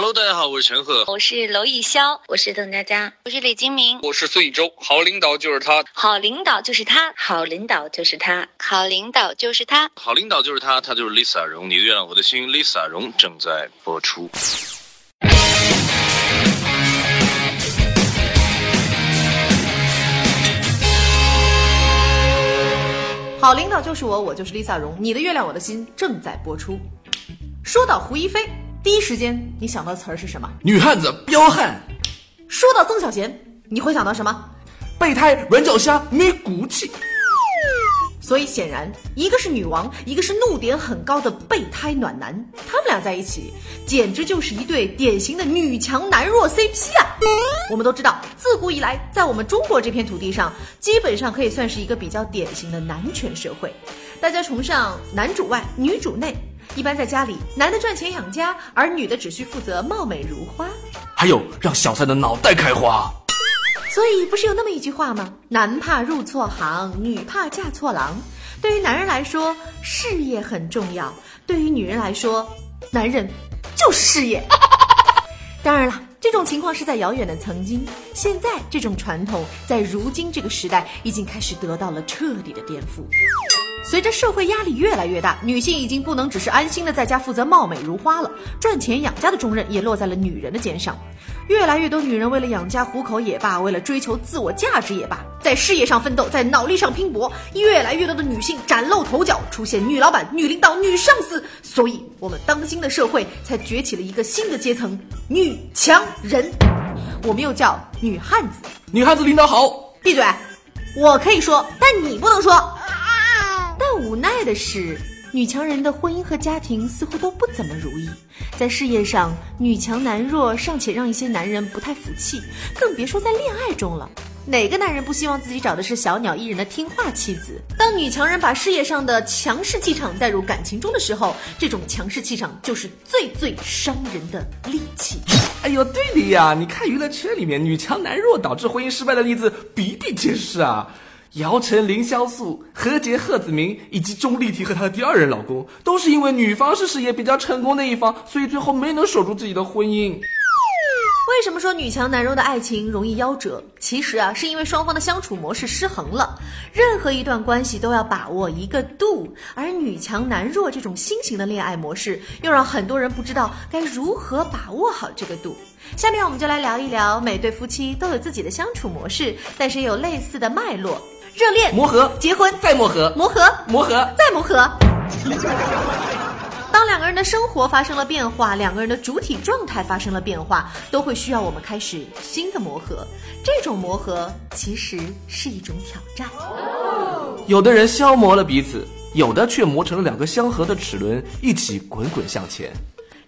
Hello，大家好，我是陈赫，我是娄艺潇，我是邓家佳，我是李金铭，我是孙艺洲。好领导就是他，好领导就是他，好领导就是他，好领导就是他，好领导就是他，他就是 Lisa 荣，你的月亮我的心，Lisa 荣正在播出。好领导就是我，我就是 Lisa 荣，你的月亮我的心正在播出。说到胡一菲。第一时间你想到词儿是什么？女汉子彪悍。说到曾小贤，你会想到什么？备胎软脚虾没骨气。所以显然，一个是女王，一个是怒点很高的备胎暖男，他们俩在一起，简直就是一对典型的女强男弱 CP 啊！我们都知道，自古以来，在我们中国这片土地上，基本上可以算是一个比较典型的男权社会，大家崇尚男主外女主内。一般在家里，男的赚钱养家，而女的只需负责貌美如花。还有让小三的脑袋开花。所以不是有那么一句话吗？男怕入错行，女怕嫁错郎。对于男人来说，事业很重要；对于女人来说，男人就是事业。当然了，这种情况是在遥远的曾经，现在这种传统在如今这个时代已经开始得到了彻底的颠覆。随着社会压力越来越大，女性已经不能只是安心的在家负责貌美如花了，赚钱养家的重任也落在了女人的肩上。越来越多女人为了养家糊口也罢，为了追求自我价值也罢，在事业上奋斗，在脑力上拼搏。越来越多的女性崭露头角，出现女老板、女领导、女上司。所以，我们当今的社会才崛起了一个新的阶层——女强人。我们又叫女汉子。女汉子领导好，闭嘴！我可以说，但你不能说。无奈的是，女强人的婚姻和家庭似乎都不怎么如意。在事业上，女强男弱尚且让一些男人不太服气，更别说在恋爱中了。哪个男人不希望自己找的是小鸟依人的听话妻子？当女强人把事业上的强势气场带入感情中的时候，这种强势气场就是最最伤人的利器。哎呦，对的呀，你看娱乐圈里面女强男弱导致婚姻失败的例子比比皆是啊。姚晨、凌潇肃、何洁、贺子铭以及钟丽缇和她的第二任老公，都是因为女方是事业比较成功的一方，所以最后没能守住自己的婚姻。为什么说女强男弱的爱情容易夭折？其实啊，是因为双方的相处模式失衡了。任何一段关系都要把握一个度，而女强男弱这种新型的恋爱模式，又让很多人不知道该如何把握好这个度。下面我们就来聊一聊，每对夫妻都有自己的相处模式，但是也有类似的脉络。热恋、磨合、结婚、再磨合、磨合、磨合、再磨合。当两个人的生活发生了变化，两个人的主体状态发生了变化，都会需要我们开始新的磨合。这种磨合其实是一种挑战。有的人消磨了彼此，有的却磨成了两个相合的齿轮，一起滚滚向前。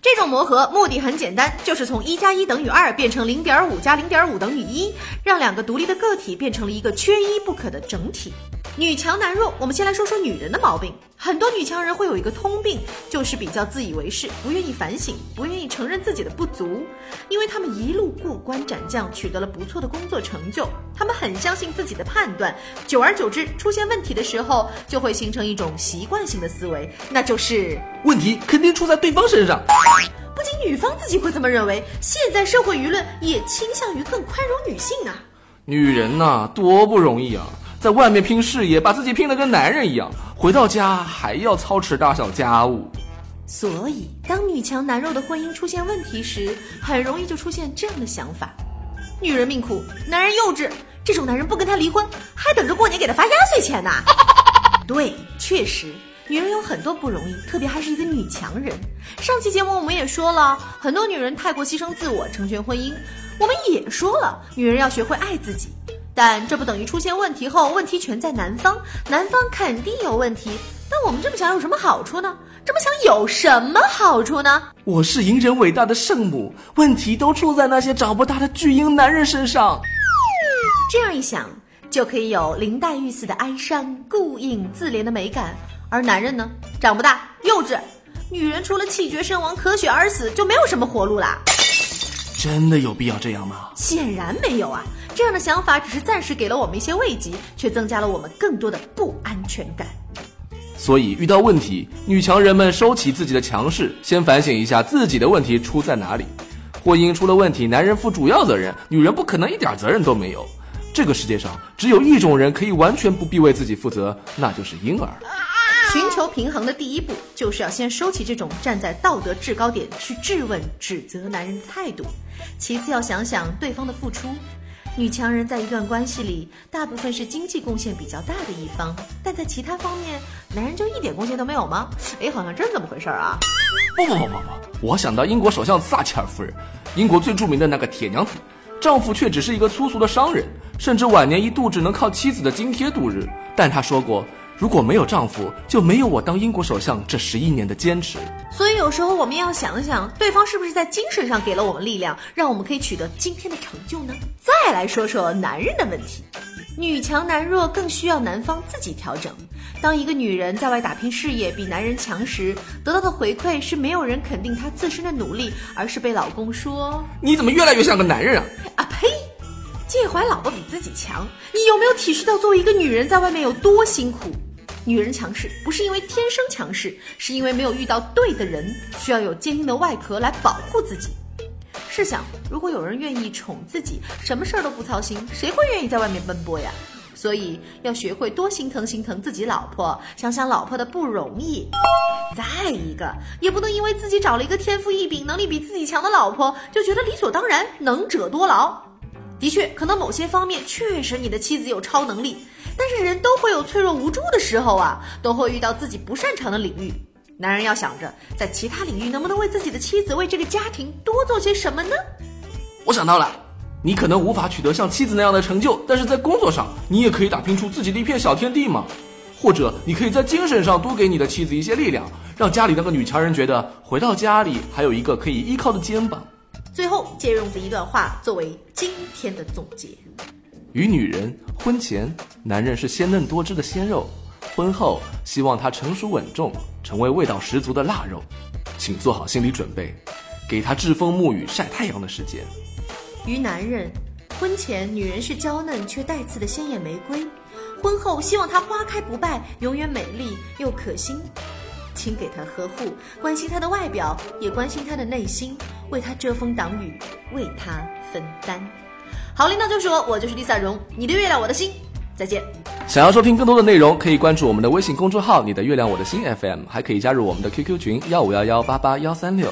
这种磨合目的很简单，就是从一加一等于二变成零点五加零点五等于一，让两个独立的个体变成了一个缺一不可的整体。女强男弱，我们先来说说女人的毛病。很多女强人会有一个通病，就是比较自以为是，不愿意反省，不愿意承认自己的不足。因为她们一路过关斩将，取得了不错的工作成就，她们很相信自己的判断。久而久之，出现问题的时候，就会形成一种习惯性的思维，那就是问题肯定出在对方身上。不仅女方自己会这么认为，现在社会舆论也倾向于更宽容女性啊。女人呐，多不容易啊！在外面拼事业，把自己拼得跟男人一样，回到家还要操持大小家务。所以，当女强男弱的婚姻出现问题时，很容易就出现这样的想法：女人命苦，男人幼稚。这种男人不跟她离婚，还等着过年给他发压岁钱呢。对，确实，女人有很多不容易，特别还是一个女强人。上期节目我们也说了，很多女人太过牺牲自我，成全婚姻。我们也说了，女人要学会爱自己。但这不等于出现问题后，问题全在男方，男方肯定有问题。但我们这么想有什么好处呢？这么想有什么好处呢？我是隐忍伟大的圣母，问题都出在那些长不大的巨婴男人身上。这样一想，就可以有林黛玉似的哀伤、顾影自怜的美感。而男人呢，长不大，幼稚。女人除了气绝身亡、咳血而死，就没有什么活路啦。真的有必要这样吗？显然没有啊。这样的想法只是暂时给了我们一些慰藉，却增加了我们更多的不安全感。所以遇到问题，女强人们收起自己的强势，先反省一下自己的问题出在哪里。婚姻出了问题，男人负主要责任，女人不可能一点责任都没有。这个世界上只有一种人可以完全不必为自己负责，那就是婴儿。寻求平衡的第一步，就是要先收起这种站在道德制高点去质问、指责男人的态度。其次，要想想对方的付出。女强人在一段关系里，大部分是经济贡献比较大的一方，但在其他方面，男人就一点贡献都没有吗？哎，好像真这么回事啊！不不不不不，我想到英国首相撒切尔夫人，英国最著名的那个铁娘子，丈夫却只是一个粗俗的商人，甚至晚年一度只能靠妻子的津贴度日。但她说过。如果没有丈夫，就没有我当英国首相这十一年的坚持。所以有时候我们要想想，对方是不是在精神上给了我们力量，让我们可以取得今天的成就呢？再来说说男人的问题，女强男弱更需要男方自己调整。当一个女人在外打拼事业比男人强时，得到的回馈是没有人肯定她自身的努力，而是被老公说：“你怎么越来越像个男人啊？”啊呸！介怀老婆比自己强，你有没有体恤到作为一个女人在外面有多辛苦？女人强势不是因为天生强势，是因为没有遇到对的人，需要有坚硬的外壳来保护自己。试想，如果有人愿意宠自己，什么事儿都不操心，谁会愿意在外面奔波呀？所以要学会多心疼心疼自己老婆，想想老婆的不容易。再一个，也不能因为自己找了一个天赋异禀、能力比自己强的老婆，就觉得理所当然，能者多劳。的确，可能某些方面确实你的妻子有超能力。但是人都会有脆弱无助的时候啊，都会遇到自己不擅长的领域。男人要想着在其他领域能不能为自己的妻子、为这个家庭多做些什么呢？我想到了，你可能无法取得像妻子那样的成就，但是在工作上你也可以打拼出自己的一片小天地嘛。或者你可以在精神上多给你的妻子一些力量，让家里那个女强人觉得回到家里还有一个可以依靠的肩膀。最后借用这一段话作为今天的总结。与女人婚前，男人是鲜嫩多汁的鲜肉；婚后，希望他成熟稳重，成为味道十足的腊肉。请做好心理准备，给他栉风沐雨、晒太阳的时间。于男人，婚前女人是娇嫩却带刺的鲜艳玫瑰；婚后，希望她花开不败，永远美丽又可心。请给她呵护，关心她的外表，也关心她的内心，为他遮风挡雨，为他分担。好，领导就说我，我就是 Lisa 荣，你的月亮我的心，再见。想要收听更多的内容，可以关注我们的微信公众号“你的月亮我的心 FM”，还可以加入我们的 QQ 群幺五幺幺八八幺三六。